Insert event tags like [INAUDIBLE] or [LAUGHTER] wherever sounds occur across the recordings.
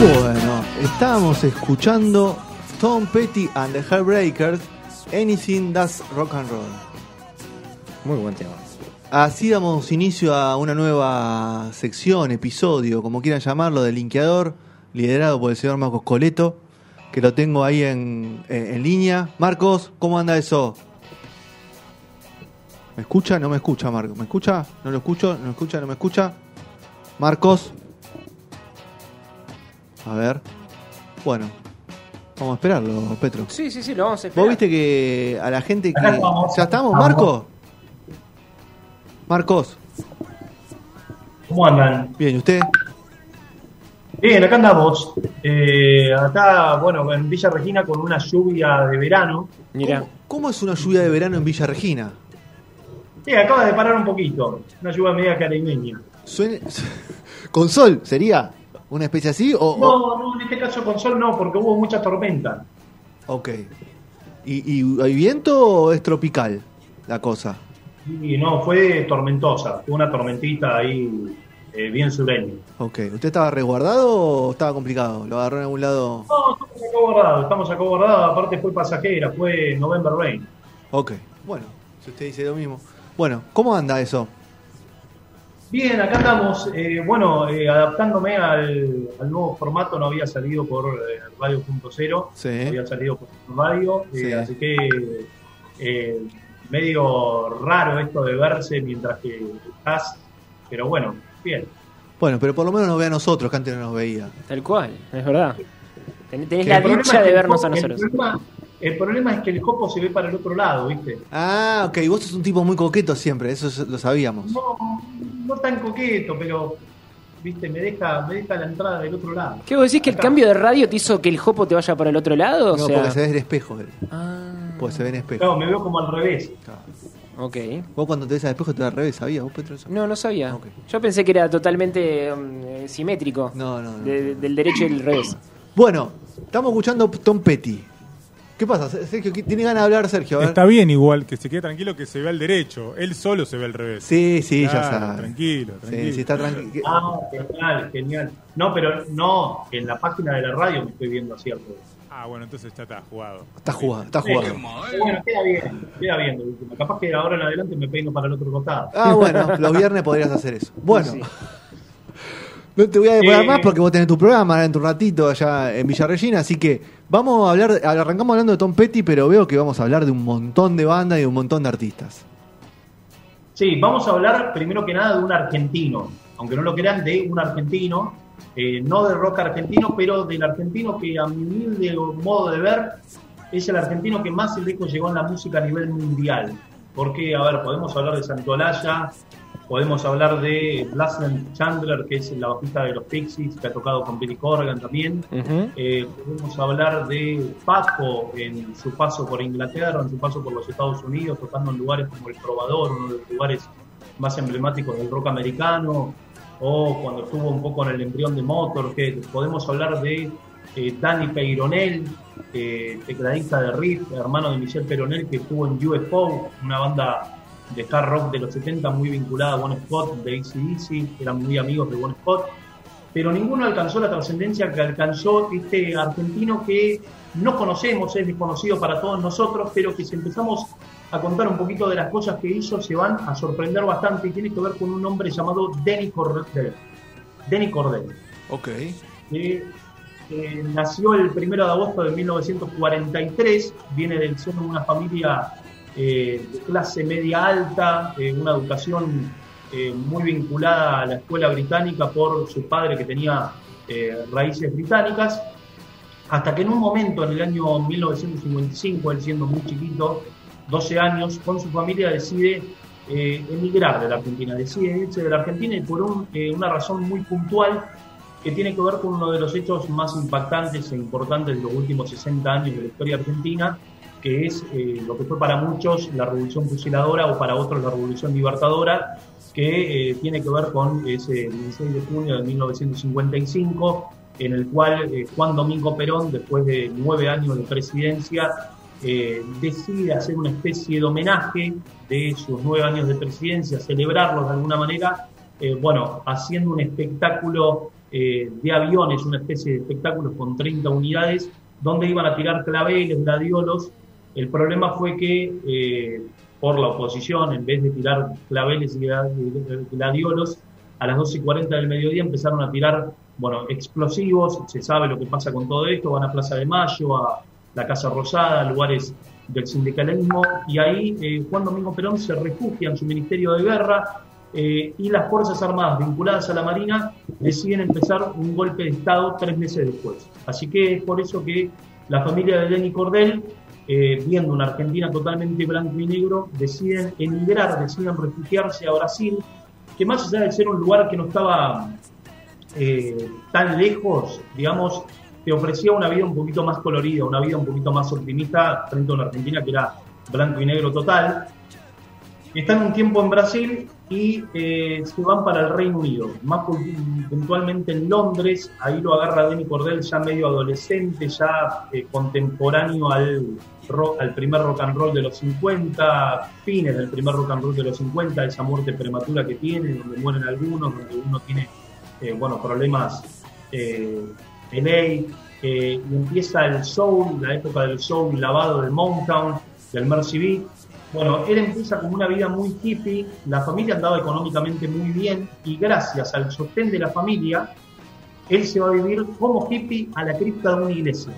Bueno, estábamos escuchando Tom Petty and the Heartbreakers, Anything That's Rock and Roll. Muy buen tema. Así damos inicio a una nueva sección, episodio, como quieran llamarlo, del Linkeador, liderado por el señor Marcos Coleto, que lo tengo ahí en, en- en línea. Marcos, ¿cómo anda eso? ¿Me escucha? No me escucha, Marcos. ¿Me escucha? ¿No lo escucho? ¿No me escucha? ¿No me escucha? Marcos. A ver. Bueno, vamos a esperarlo, Petro. Sí, sí, sí, lo vamos a esperar. Vos viste que a la gente que. ¿Ya estamos, Estamos. Marcos? Marcos, ¿Cómo andan? bien, ¿y usted? Bien, acá andamos. Eh, acá, bueno, en Villa Regina con una lluvia de verano. Mira, ¿Cómo, cómo es una lluvia de verano en Villa Regina? Sí, acaba de parar un poquito. Una lluvia media caribeña. Suene- [LAUGHS] ¿Con sol sería? ¿Una especie así? O, No, no, en este caso con sol no, porque hubo mucha tormenta. Ok. ¿Y, y hay viento o es tropical la cosa? Y no, fue tormentosa. Fue una tormentita ahí eh, bien sureña. Ok. ¿Usted estaba resguardado o estaba complicado? ¿Lo agarró en algún lado? No, estamos acá guardados, estamos acá guardados. Aparte fue pasajera, fue November Rain. Ok. Bueno, si usted dice lo mismo. Bueno, ¿cómo anda eso? Bien, acá estamos, eh, bueno, eh, adaptándome al, al nuevo formato, no había salido por eh, Radio.0, Sí. había salido por radio, eh, Sí. así que eh, medio raro esto de verse mientras que estás, pero bueno, bien. Bueno, pero por lo menos nos ve a nosotros, que antes no nos veía. tal cual, es verdad. Ten- Tenés la dicha de vernos a el nosotros. problema- El problema es que el copo se ve para el otro lado, ¿viste? Ah, ok. Vos sos un tipo muy coqueto siempre, eso lo sabíamos. No, no tan coqueto, pero, ¿viste? Me deja, me deja la entrada del otro lado. ¿Qué vos decís que el cambio de radio te hizo que el jopo te vaya para el otro lado? O No, sea... porque se ve en espejo. Ah, Porque se ve en espejo. Claro, me veo como al revés. Claro. ok. Vos cuando te ves al espejo te ves al revés, ¿sabías vos, Petro? No, no sabía. Yo pensé que era totalmente um, eh, simétrico. No, no, no. De- de- del derecho y del revés. Bueno, estamos escuchando Tom Petty. ¿Qué pasa, Sergio? ¿Qué- ¿Tiene ganas de hablar, Sergio? Está bien igual, que se quede tranquilo que se ve al derecho. Él solo se ve al revés. Sí, sí, ya sabe. Tranquilo, tranquilo. Sí, sí, está tranquilo. Ah, genial, genial. No, pero no, en la página de la radio me estoy viendo así al revés. Ah, bueno, entonces ya está jugado. Está jugado, está jugado. Bueno, queda bien, queda bien. Capaz que de ahora en adelante me peino para el otro costado. Ah, bueno, los viernes podrías hacer eso. Bueno, Sí. No te voy a demorar Eh. más porque vos tenés tu programa en tu ratito allá en Villa Regina, así que vamos a hablar, arrancamos hablando de Tom Petty, pero veo que vamos a hablar de un montón de bandas y de un montón de artistas. Sí, vamos a hablar primero que nada de un argentino, aunque no lo crean, de un argentino, eh, no de rock argentino, pero del argentino que a mi humilde modo de ver es el argentino que más lejos llegó en la música a nivel mundial. Porque, a ver, podemos hablar de Santolaya, podemos hablar de Blasden Chandler, que es la bajista de los Pixies, que ha tocado con Billy Corgan también. Eh, podemos hablar de Paco en su paso por Inglaterra, en su paso por los Estados Unidos, tocando en lugares como El Probador, uno de los lugares más emblemáticos del rock americano, o cuando estuvo un poco en el embrión de Motorhead. Podemos hablar de eh, Danny Peyronel, eh, tecladista de Riff, hermano de Michel Peyronel, que estuvo en UFO, una banda de hard rock de los 70 muy vinculada a Bon Scott, de ACDC, eran muy amigos de Bon Scott pero ninguno alcanzó la trascendencia que alcanzó este argentino que no conocemos, es desconocido para todos nosotros, pero que si empezamos a contar un poquito de las cosas que hizo, se van a sorprender bastante y tiene que ver con un hombre llamado Denny Cordell. Denny Cordell Ok. que eh, nació el 1 de agosto de 1943, viene del seno de una familia eh, de clase media alta, eh, una educación eh, muy vinculada a la escuela británica por su padre que tenía eh, raíces británicas, hasta que en un momento, en el año 1955, él siendo muy chiquito, 12 años, con su familia decide eh, emigrar de la Argentina, decide irse de la Argentina y por un, una razón muy puntual que tiene que ver con uno de los hechos más impactantes e importantes de los últimos 60 años de la historia argentina, que es eh, lo que fue para muchos la revolución fusiladora o para otros la revolución libertadora, que eh, tiene que ver con ese 16 de junio de 1955, en el cual eh, Juan Domingo Perón, después de nueve años de presidencia, decide hacer una especie de homenaje de sus nueve años de presidencia, celebrarlos de alguna manera, bueno, haciendo un espectáculo eh, de aviones, una especie de espectáculos con 30 unidades, donde iban a tirar claveles, gladiolos. El problema fue que eh, por la oposición, en vez de tirar claveles y gladiolos, a las 12 y 40 del mediodía empezaron a tirar bueno, explosivos, se sabe lo que pasa con todo esto, van a Plaza de Mayo, a la Casa Rosada, lugares del sindicalismo, y ahí eh, Juan Domingo Perón se refugia en su Ministerio de Guerra y las Fuerzas Armadas vinculadas a la Marina deciden empezar un golpe de Estado tres meses después. Así que es por eso que la familia de Lenny Cordel, eh, viendo una Argentina totalmente blanco y negro, deciden emigrar, deciden refugiarse a Brasil, que más allá de ser un lugar que no estaba eh, tan lejos, digamos, te ofrecía una vida un poquito más colorida, una vida un poquito más optimista frente a una Argentina que era blanco y negro total. Están un tiempo en Brasil y eh, se van para el Reino Unido, más puntualmente en Londres. Ahí lo agarra Denny Cordell ya medio adolescente, ya eh, contemporáneo al, primer rock and roll de los 50, fines del primer rock and roll de los 50, esa muerte prematura que tiene, donde mueren algunos, donde uno tiene eh, bueno, problemas eh, en ley, y empieza el soul, la época del soul lavado del Mountain, del Mercy Beat. Bueno, él empieza con una vida muy hippie, la familia andaba económicamente muy bien y gracias al sostén de la familia, él se va a vivir como hippie a la cripta de una iglesia.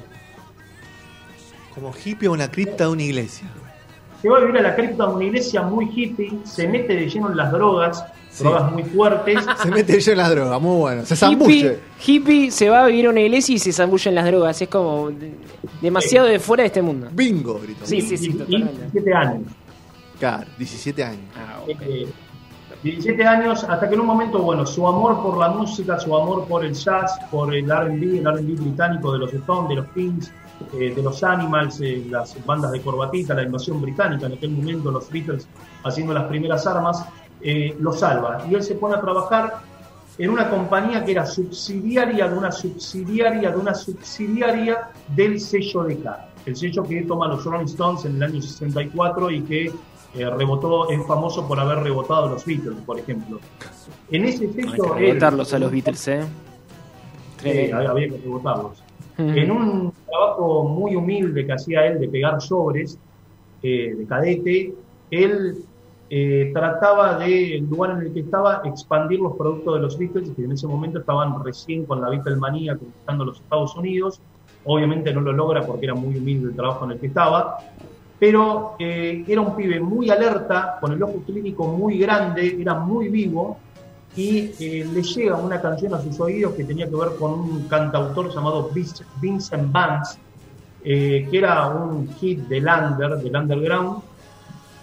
Como hippie a una cripta de una iglesia. Se va a vivir a la cripta de una iglesia muy hippie, se mete de lleno en las drogas, drogas muy fuertes. [LAUGHS] Se mete lleno en las drogas, muy bueno. Se zambulle. Hippie, se va a vivir a una iglesia y se zambulle en las drogas. Es como demasiado de fuera de este mundo. Bingo, grito. Sí, sí, sí, totalmente. 17 años. Claro, 17 años. Ah, okay. 17 años, hasta que en un momento, bueno, su amor por la música, su amor por el jazz, por el RB, el RB británico de los Stones, de los Kings, eh, de los Animals, eh, las bandas de corbatita, la invasión británica, en aquel momento los Beatles haciendo las primeras armas, eh, lo salva. Y él se pone a trabajar en una compañía que era subsidiaria de una subsidiaria de una subsidiaria del sello de K, el sello que toma los Rolling Stones en el año 64 y que eh, rebotó, es famoso por haber rebotado a los Beatles, por ejemplo. En ese sello... Hay que rebotarlos a los Beatles, ¿eh? Sí, había que rebotarlos. En un trabajo muy humilde que hacía él de pegar sobres eh, de cadete, él eh, trataba de, el lugar en el que estaba, expandir los productos de los Beatles, que en ese momento estaban recién con la Beatlemanía conquistando los Estados Unidos. Obviamente no lo logra porque era muy humilde el trabajo en el que estaba, pero eh, era un pibe muy alerta, con el ojo clínico muy grande, era muy vivo, y eh, le llega una canción a sus oídos que tenía que ver con un cantautor llamado Vincent Vance, que era un hit del under, del underground,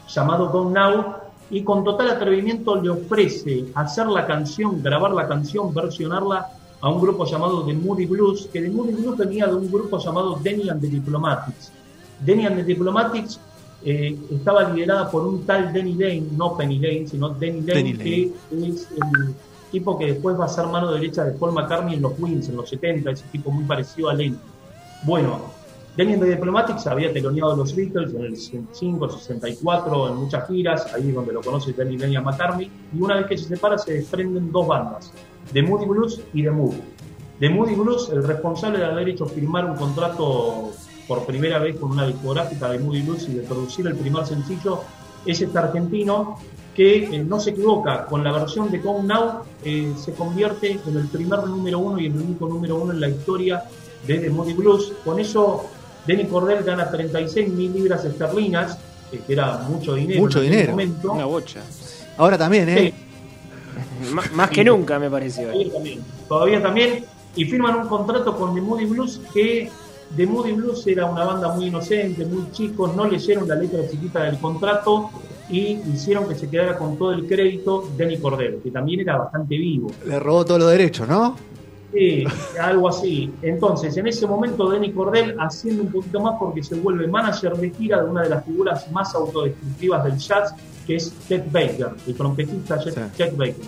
llamado Don't Now, y con total atrevimiento le ofrece hacer la canción, grabar la canción, versionarla a un grupo llamado The Moody Blues, que The Moody Blues venía de un grupo llamado Denny and the Diplomatics. Denny and the Diplomatics eh, estaba liderada por un tal Denny Lane, no Penny Lane, sino Denny Lane, que es el tipo que después va a ser mano derecha de Paul McCartney en los Wings, en los 70, ese tipo muy parecido a Lane. Bueno, Denny and the Diplomatics había teloneado a los Beatles en el 65, 64, en muchas giras, ahí es donde lo conoce Denny Lenny a McCartney, y una vez que se separa se desprenden dos bandas, The Moody Blues y The Moody. The Moody Blues, el responsable de haber hecho firmar un contrato por primera vez con una discográfica de Moody Blues y de producir el primer sencillo, es este argentino que eh, no se equivoca, con la versión de Come Now eh, se convierte en el primer número uno y el único número uno en la historia de The Moody Blues. Con eso Denny Cordell gana 36 mil libras esterlinas, que era mucho dinero. Mucho en dinero. Momento. Una bocha. Ahora también, ¿eh? [LAUGHS] más que nunca, me pareció. Todavía también. Todavía también. Y firman un contrato con The Moody Blues que The Moody Blues era una banda muy inocente, muy chicos, no leyeron la letra chiquita del contrato y hicieron que se quedara con todo el crédito Denny Cordell, que también era bastante vivo. Le robó todos los derechos, ¿no? Sí, algo así. Entonces, en ese momento, Denny Cordell haciendo un poquito más porque se vuelve manager de gira de una de las figuras más autodestructivas del jazz, que es Chet Baker, el trompetista Chet, Baker.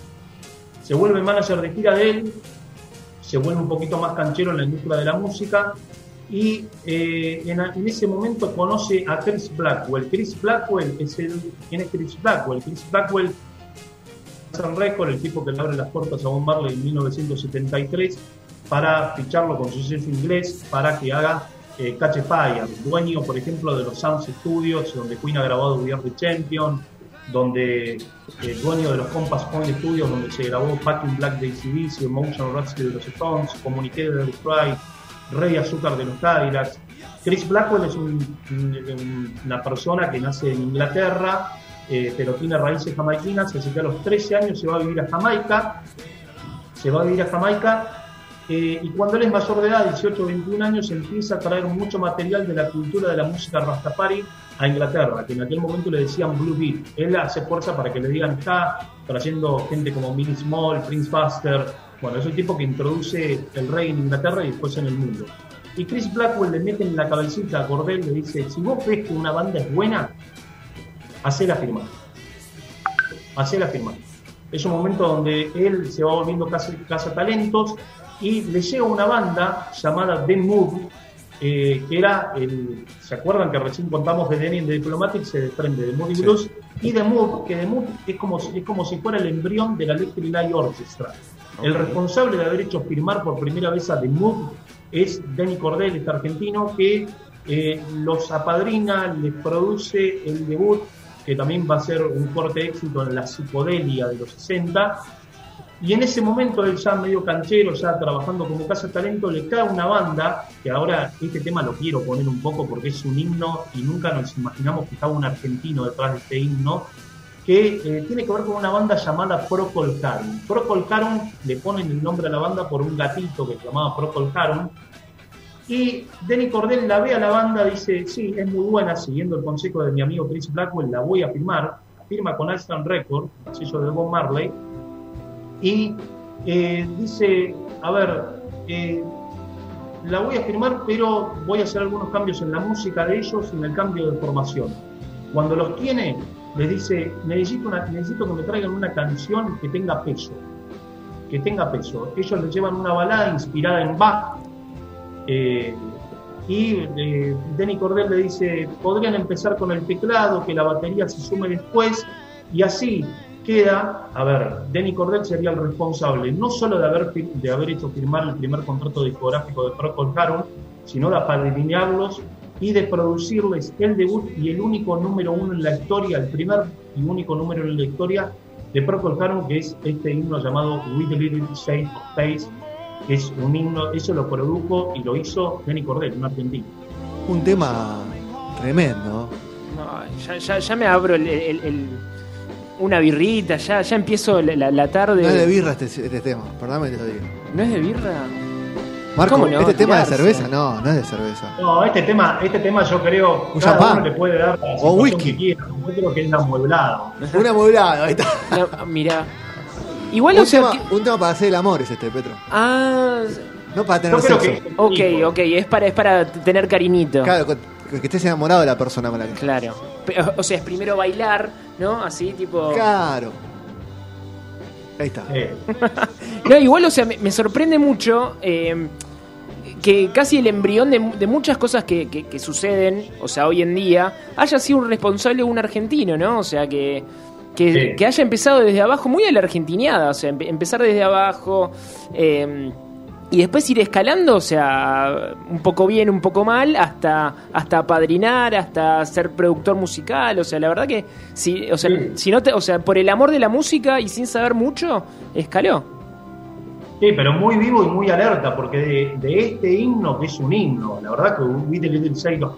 Se vuelve manager de gira de él, se vuelve un poquito más canchero en la industria de la música y eh, en, ese momento conoce a Chris Blackwell. Chris Blackwell es el. ¿Quién es Chris Blackwell? Chris Blackwell Sun Records, el tipo que le abre las puertas a Bob Marley en 1973, para ficharlo con su sello inglés para que haga eh, Catch Fire, dueño, por ejemplo, de los Sounds Studios, donde Queen ha grabado We Are the Champion, donde el dueño de los Compass Point Studios, donde se grabó Fucking Black de ACDC, Emotion Rhapsody de los Stones, Communique de The Rey Azúcar de los Cadillacs. Chris Blackwell es un- un- una persona que nace en Inglaterra, eh, pero tiene raíces jamaiquinas, así que a los 13 años se va a vivir a Jamaica, se va a vivir a Jamaica, eh, y cuando él es mayor de edad, 18 o 21 años, empieza a traer mucho material de la cultura de la música Rastafari a Inglaterra, que en aquel momento le decían Blue Beat. Él hace fuerza para que le digan, está trayendo gente como Minnie Small, Prince Buster, bueno, es el tipo que introduce el rey en Inglaterra y después en el mundo. Y Chris Blackwell le mete en la cabecita a Cordell, le dice, si vos ves que una banda es buena, hacela firmar. Hacela firmar. Es un momento donde él se va volviendo casa, casa talentos y le llega una banda llamada The Mood, eh, que era el. ¿Se acuerdan que recién contamos de Denny en The Diplomatic? Se desprende de Moody Sí. Blues y The Mood, que The Mood es como, si- es como si fuera el embrión de la Electric Light Orchestra. El responsable de haber hecho firmar por primera vez a The Mood es Denny Cordell, este argentino, que eh, los apadrina, les produce el debut, que también va a ser un corte éxito en la psicodelia de los 60. Y en ese momento él ya medio canchero, ya trabajando como casa de talento, le cae una banda, que ahora este tema lo quiero poner un poco porque es un himno y nunca nos imaginamos que estaba un argentino detrás de este himno, eh, tiene que ver con una banda llamada Procol Harum. Procol Harum le ponen el nombre a la banda por un gatito que se llamaba Procol Harum. Y Denny Cordell la ve a la banda, dice, sí, es muy buena, siguiendo el consejo de mi amigo Chris Blackwell, la voy a firmar. Firma con Alston Record, sello de Bob Marley. Y eh, dice, a ver, eh, la voy a firmar, pero voy a hacer algunos cambios en la música de ellos y en el cambio de formación. Cuando los tiene, les dice, necesito, necesito que me traigan una canción que tenga peso, que tenga peso. Ellos les llevan una balada inspirada en Bach, eh, y eh, Denny Cordell le dice, podrían empezar con el teclado, que la batería se sume después, y así queda, a ver, Denny Cordell sería el responsable no solo de haber, de haber hecho firmar el primer contrato discográfico de Procol Harum, sino de apadrinarlos y de producirles el debut y el único número uno en la historia, el primer y único número en la historia de Procol Harum, que es este himno llamado With a Little Shade of Face, que es un himno, eso lo produjo y lo hizo Denny Cordell, un argentino. Un tema tremendo. No, ya, ya, ya me abro el, el- el- una birrita, ya, ya empiezo la, la- la tarde. No es de birra este, este tema, perdóname que te lo diga. ¿No es de birra? Marco, ¿Cómo no? ¿este tema de cerveza? No, no es de cerveza. No, este tema, este tema yo creo Un cada champán. uno le puede dar la O whisky. que quiera. Yo creo que es amueblado. Un amueblado, ahí está. No. Igual, Un o sea. tema, que- un tema para hacer el amor es este, Petro. Ah, No para tener sexo. que ok, ok, es para, es para tener cariñito. Claro, que que estés enamorado de la persona con la que. Claro. O sea, es primero bailar, ¿no? Así, tipo. Claro. Ahí está. Eh, [LAUGHS] No, igual, o sea, me, me sorprende mucho eh, que casi el embrión de, de muchas cosas que, que- que suceden, o sea, hoy en día, haya sido un responsable un argentino, ¿no? O sea, que, que, Sí. que haya empezado desde abajo, muy a la argentineada, o sea, empe- empezar desde abajo. eh, y después ir escalando, o sea, un poco bien, un poco mal, hasta hasta apadrinar, hasta ser productor musical, o sea, la verdad que si, o sea, Sí. si no te, o sea, por el amor de la música y sin saber mucho, escaló. sí, pero muy vivo y muy alerta, porque de, de este himno, que es un himno, la verdad que With a Little Shade of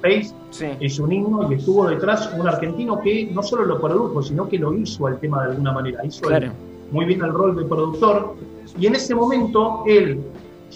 Sí. es un himno y estuvo detrás un argentino que no solo lo produjo, sino que lo hizo al tema de alguna manera. Hizo el- muy bien el rol de productor. Y en ese momento, él,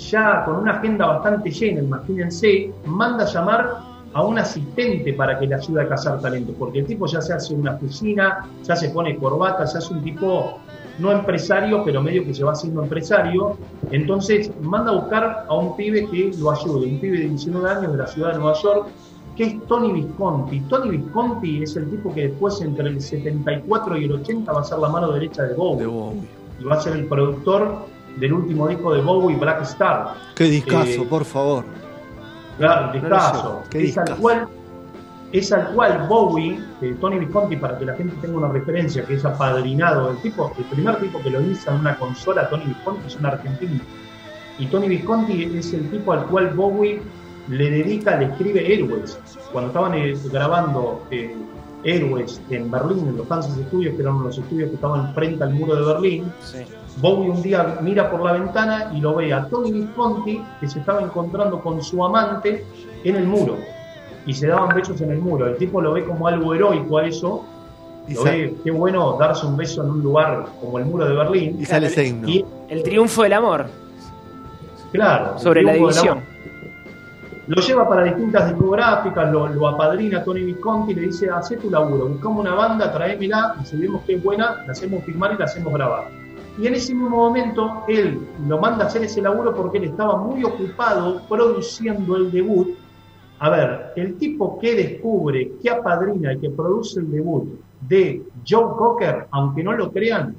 ya con una agenda bastante llena, imagínense, manda a llamar a un asistente para que le ayude a cazar talento, porque el tipo ya se hace una oficina, ya se pone corbata, ya es un tipo no empresario, pero medio que se va haciendo empresario. Entonces manda a buscar a un pibe que lo ayude, un pibe de 19 años de la ciudad de Nueva York, que es Tony Visconti. Tony Visconti es el tipo que después entre el 74 y el 80 va a ser la mano derecha de Bowie De Bowie. y va a ser el productor del último disco de Bowie, Black Star. Qué discazo, Eh, por favor. Claro, discazo. Qué Es al discazo. cual es al cual Bowie, eh, Tony Visconti, para que la gente tenga una referencia, que es apadrinado, el tipo, el primer tipo que lo hizo en una consola, Tony Visconti, es un argentino. Y Tony Visconti es el tipo al cual Bowie le dedica, le escribe Airways. Cuando estaban eh, grabando eh, Airways en Berlín, en los Kansas Studios, que eran los estudios que estaban frente al muro de Berlín, Sí. Bowie un día mira por la ventana y lo ve a Tony Visconti que se estaba encontrando con su amante en el muro y se daban besos en el muro. El tipo lo ve como algo heroico a eso, Y, lo ve, qué bueno darse un beso en un lugar como el muro de Berlín. y sale ese himno. Y El triunfo del amor claro, sobre la división. Lo lleva para distintas discográficas, lo, lo apadrina Tony Visconti y le dice, hacé tu laburo, buscamos una banda, traémela, y si vemos que es buena, la hacemos filmar y la hacemos grabar. Y en ese mismo momento él lo manda a hacer ese laburo porque él estaba muy ocupado produciendo el debut. A ver, el tipo que descubre, que apadrina y que produce el debut de Joe Cocker, aunque no lo crean,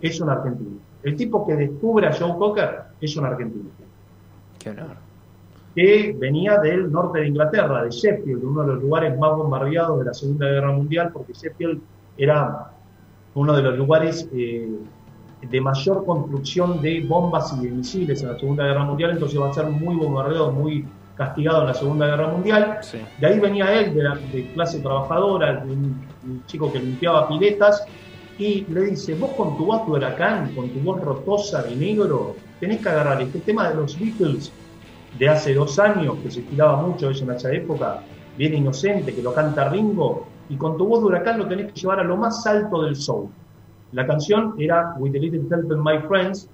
es un argentino. El tipo que descubre a Joe Cocker es un argentino Qué honor. que venía del norte de Inglaterra, de Sheffield, uno de los lugares más bombardeados de la Segunda Guerra Mundial, porque Sheffield era uno de los lugares eh, de mayor construcción de bombas y de misiles en la Segunda Guerra Mundial, entonces va a ser muy bombardeado, muy castigado en la Segunda Guerra Mundial. Sí. De ahí venía él, de, la, de clase trabajadora, de un, un chico que limpiaba piletas, y le dice, vos con tu voz de huracán, con tu voz rotosa de negro, tenés que agarrar este tema de los Beatles de hace dos años, que se tiraba mucho eso en esa época, bien inocente, que lo canta Ringo, y con tu voz de huracán lo tenés que llevar a lo más alto del soul. La canción era With a Little Help in My Friends,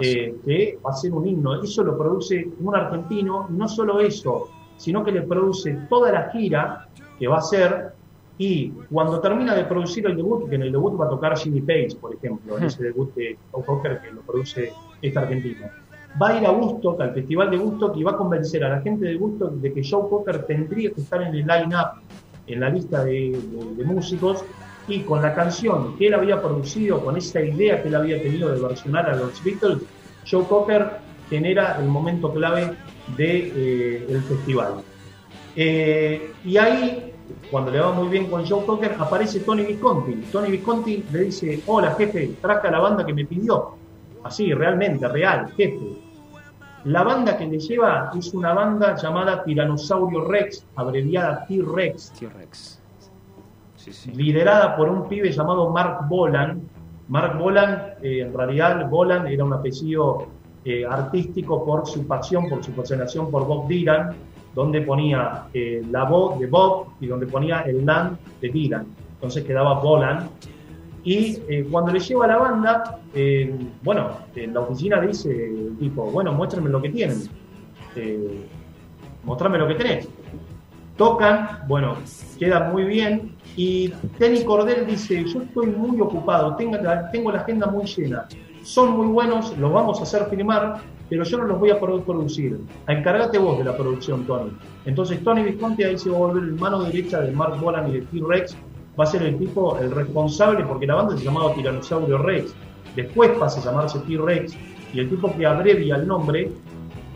eh, que va a ser un himno. Eso lo produce un argentino, y no solo eso, sino que le produce toda la gira que va a hacer. Y cuando termina de producir el debut, que en el debut va a tocar Jimmy Page, por ejemplo, en ese debut de Joe Cocker que lo produce este argentino, va a ir a Woodstock, al festival de Woodstock, y va a convencer a la gente de Woodstock de que Joe Cocker tendría que estar en el line-up, en la lista de, de- de músicos, y con la canción que él había producido, con esa idea que él había tenido de versionar a los Beatles, Joe Cocker genera el momento clave del el festival. Eh, y ahí, cuando le va muy bien con Joe Cocker, aparece Tony Visconti. Tony Visconti le dice, hola jefe, traje la banda que me pidió. Así, realmente, real, jefe. La banda que le lleva es una banda llamada Tiranosaurio Rex, abreviada T-Rex, T-Rex. Liderada por un pibe llamado Mark Bolan. Mark Bolan, eh, en realidad, Bolan era un apellido eh, artístico por su pasión, por su fascinación por Bob Dylan, donde ponía eh, la voz de Bob y donde ponía el land de Dylan. Entonces quedaba Bolan. Y cuando le lleva a la banda, bueno, en la oficina dice tipo, bueno, muéstrenme lo que tienen. Mostrame lo que tenés. Tocan, bueno, queda muy bien. Y Tenny Cordell dice, yo estoy muy ocupado, tengo la, tengo la agenda muy llena. Son muy buenos, los vamos a hacer filmar, pero yo no los voy a producir. Encárgate vos de la producción, Tony. Entonces Tony Visconti ahí se va a volver el mano derecha de Mark Bolan y de T-Rex. Va a ser el tipo, el responsable, porque la banda se llamaba Tiranosaurio Rex. Después pasa a llamarse T-Rex. Y el tipo que abrevia el nombre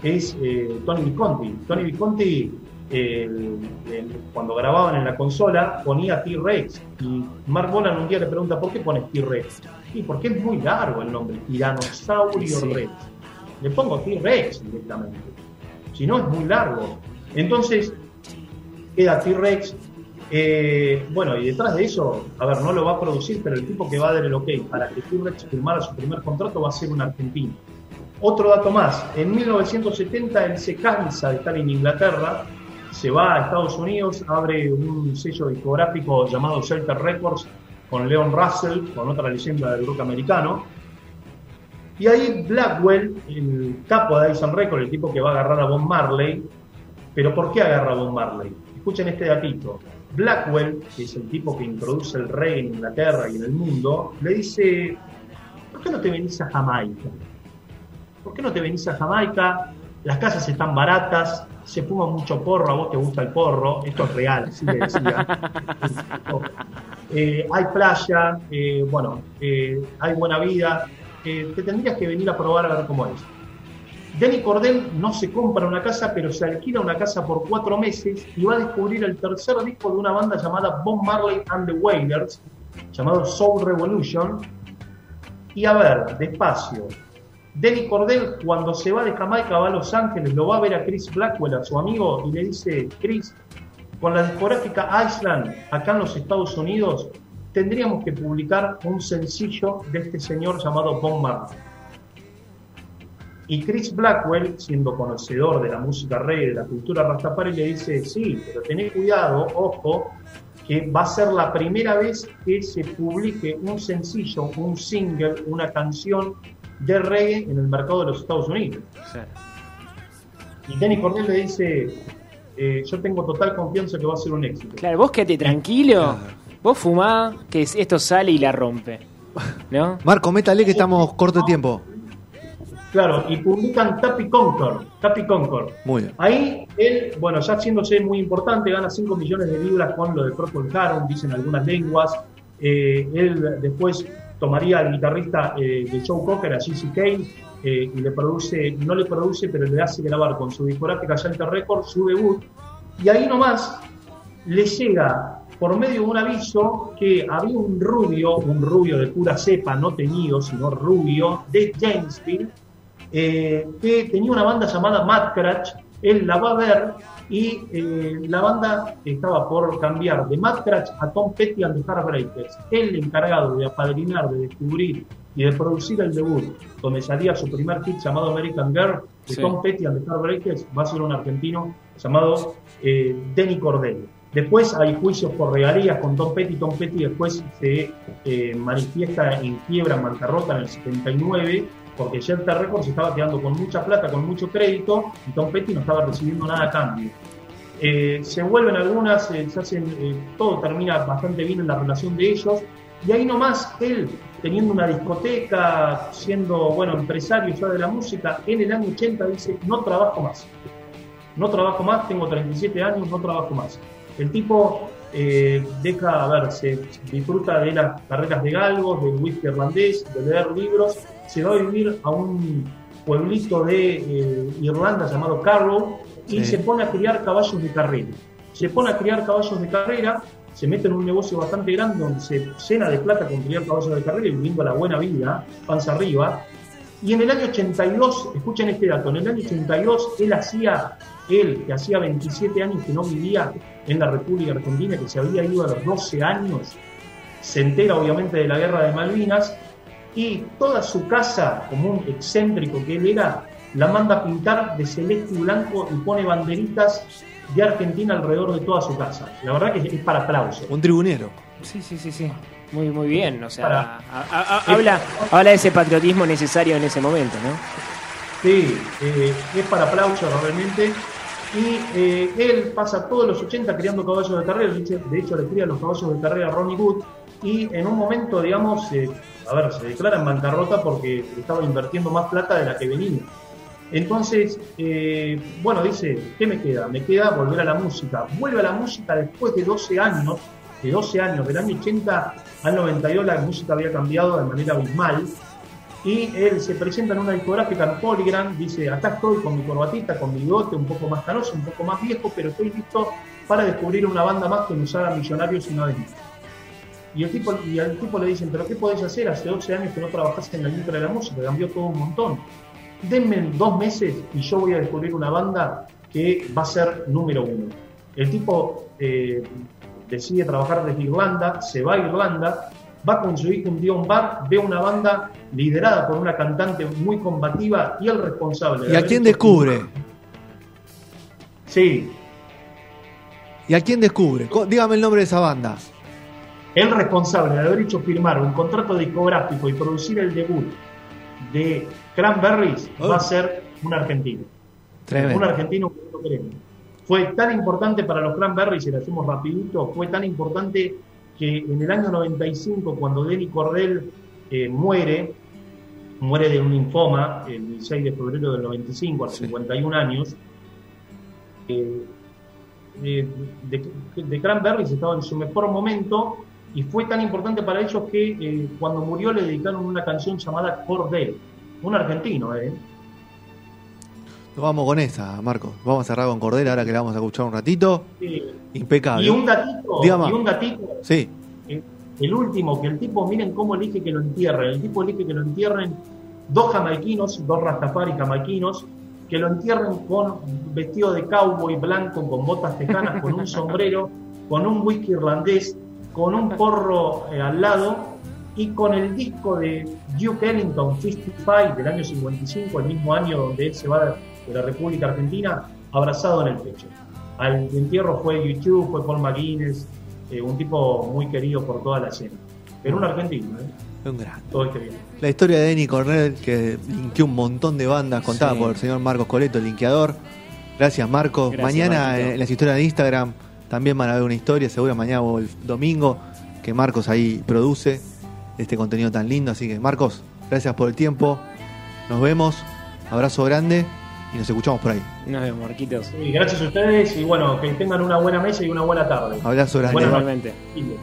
es eh, Tony Visconti. Tony Visconti, el- el- cuando grababan en la consola, ponía T-Rex. Y Mark Bolan un día le pregunta, ¿por qué pones T-Rex? Y porque es muy largo el nombre, Tiranosaurio Sí. Rex. Le pongo T-Rex directamente. Si no, es muy largo. Entonces, queda T-Rex. Eh, bueno, y detrás de eso, a ver, no lo va a producir, pero el tipo que va a dar el ok para que T-Rex firmara su primer contrato va a ser un argentino. Otro dato más, en 1970 él se cansa de estar en Inglaterra, se va a Estados Unidos, abre un sello discográfico llamado Shelter Records con Leon Russell, con otra leyenda del rock americano. Y ahí Blackwell, el capo de Dyson Records, el tipo que va a agarrar a Bob Marley, pero ¿por qué agarra a Bob Marley? Escuchen este datito. Blackwell, que es el tipo que introduce el rey en Inglaterra y en el mundo, le dice, ¿por qué no te venís a Jamaica? ¿Por qué no te venís a Jamaica? Las casas están baratas, se fuma mucho porro, a vos te gusta el porro, esto es real, así le decía. [LAUGHS] Eh, hay playa, eh, bueno, eh, hay buena vida, te tendrías que venir a probar a ver cómo es. Denny Cordell no se compra una casa, pero se alquila una casa por cuatro meses y va a descubrir el tercer disco de una banda llamada Bob Marley and the Wailers, llamado Soul Revolution. Y a ver, despacio. Denny Cordell, cuando se va de Jamaica, va a Los Ángeles, lo va a ver a Chris Blackwell, a su amigo, y le dice: Chris, con la discográfica Island, acá en los Estados Unidos, tendríamos que publicar un sencillo de este señor llamado Bob Marley. Y Chris Blackwell, siendo conocedor de la música reggae, de la cultura rastafari, le dice, sí, pero tened cuidado, ojo, que va a ser la primera vez que se publique un sencillo, un single, una canción de reggae en el mercado de los Estados Unidos. Y Danny Cornell le dice, eh, yo tengo total confianza que va a ser un éxito. Claro, vos quédate tranquilo, vos fumá, que esto sale y la rompe. ¿No? Marco, métale que estamos corto de tiempo. Claro, y publican Tapi Concord. Tapi Concord. Muy bien. Ahí él, bueno, ya haciéndose muy importante, gana 5 millones de libras con lo de Procol Harum, dicen algunas lenguas. Eh, él después tomaría al guitarrista eh, de Joe Cocker, a Jesse Kane, eh, y le produce, no le produce, pero le hace grabar con su discográfica Shelter Records su debut. Y ahí nomás le llega por medio de un aviso que había un rubio, un rubio de pura cepa, no teñido, sino rubio, de Jamesville, eh, que tenía una banda llamada Mad Cratch, él la va a ver y eh, la banda estaba por cambiar de Cratch a Tom Petty and the Heartbreakers. El encargado de apadrinar, de descubrir y de producir el debut, donde salía su primer hit llamado American Girl, de Tom Petty and the Heartbreakers, va a ser un argentino llamado eh, Denny Cordell. Después hay juicios por regalías con Tom Petty. Tom Petty después se manifiesta en quiebra, en bancarrota en el 79 porque Shelter Records estaba quedando con mucha plata, con mucho crédito, y Tom Petty no estaba recibiendo nada a cambio. Eh, se vuelven algunas, eh, se hacen, eh, todo termina bastante bien en la relación de ellos, y ahí nomás él, teniendo una discoteca, siendo, bueno, empresario ya de la música, en el año 80 dice, no trabajo más. No trabajo más, tengo 37 años, no trabajo más. El tipo deja, a ver, se disfruta de las carreras de galgos, del whisky irlandés, de leer libros, se va a vivir a un pueblito de eh, Irlanda llamado Carrow y se pone a criar caballos de carrera. Se pone a criar caballos de carrera, se mete en un negocio bastante grande donde se llena de plata con criar caballos de carrera y viviendo la buena vida, panza arriba. Y en el año 82, escuchen este dato, en el año 82 él hacía, él que hacía 27 años que no vivía en la República Argentina, que se había ido a los 12 años, se entera obviamente de la guerra de Malvinas y toda su casa, como un excéntrico que él era, la manda a pintar de celeste y blanco y pone banderitas de Argentina alrededor de toda su casa. La verdad que es para aplauso. Un tribunero. Sí, sí, sí, sí. Muy, muy bien. O sea, habla, habla de ese patriotismo necesario en ese momento, ¿no? Sí, eh, es para aplauso realmente. Y eh, él pasa todos los 80 criando caballos de carrera. De hecho, le cría los caballos de carrera a Ronnie Wood. Y en un momento, digamos, eh, a ver, se declara en bancarrota porque estaba invirtiendo más plata de la que venía. Entonces, eh, bueno, dice, ¿qué me queda? Me queda volver a la música. Vuelve a la música después de 12 años, de 12 años, del año 80 al 92 la música había cambiado de manera abismal. Y él se presenta en una discográfica en Polygram, dice, acá estoy con mi corbatita, con mi bigote, un poco más canoso, un poco más viejo, pero estoy listo para descubrir una banda más que nos haga millonarios y no de. Y, el tipo, y al tipo le dicen, pero ¿qué podés hacer? Hace 12 años que no trabajaste en la industria de la música, cambió todo un montón. Denme dos meses y yo voy a descubrir una banda que va a ser número uno. El tipo eh, decide trabajar desde Irlanda, se va a Irlanda, va con su hijo un día a un bar, ve una banda liderada por una cantante muy combativa y el responsable. ¿Y a quién descubre? Sí. ¿Y a quién descubre? Dígame el nombre de esa banda el responsable de haber hecho firmar un contrato discográfico y producir el debut de Cranberries va a oh. ser un argentino. Un argentino que no queremos. Fue tan importante para los Cranberries, y lo hacemos rapidito, fue tan importante que en el año 95, cuando Denny Cordell eh, muere, muere de un linfoma, el 16 de febrero del 95, a 51 años, eh, de, de, Cranberries estaba en su mejor momento y fue tan importante para ellos que eh, cuando murió le dedicaron una canción llamada Cordel, un argentino, ¿eh? Vamos con esa, Marcos. Vamos a cerrar con Cordera ahora que la vamos a escuchar un ratito. Sí. Impecable. Y un datito, Dígame. y un datito, Sí, eh, el último, que el tipo, miren cómo elige que lo entierren. El tipo elige que lo entierren dos jamaiquinos, dos rastafari jamaiquinos, que lo entierren con vestido de cowboy blanco, con botas tejanas, con un sombrero, con un whisky irlandés, con un porro eh, al lado y con el disco de Duke Ellington 55 del año 55, el mismo año donde él se va de la República Argentina, abrazado en el pecho. Al entierro fue YouTube, fue Paul McGuinness, eh, un tipo muy querido por toda la escena. Pero un argentino, ¿eh? un gran. todo este bien. La historia de Denny Cornell, que linkeó un montón de bandas, contada Sí. por el señor Marcos Coleto, el linkeador. Gracias, Marcos. Gracias, mañana Marquito. en las historias de Instagram también van a ver una historia, seguro mañana o el domingo, que Marcos ahí produce este contenido tan lindo. Así que, Marcos, gracias por el tiempo. Nos vemos. Abrazo grande y nos escuchamos por ahí. Nos vemos, Marquitos. Sí, gracias a ustedes y bueno, que tengan una buena mesa y una buena tarde. Abrazo grande. Buenas Igualmente. noches.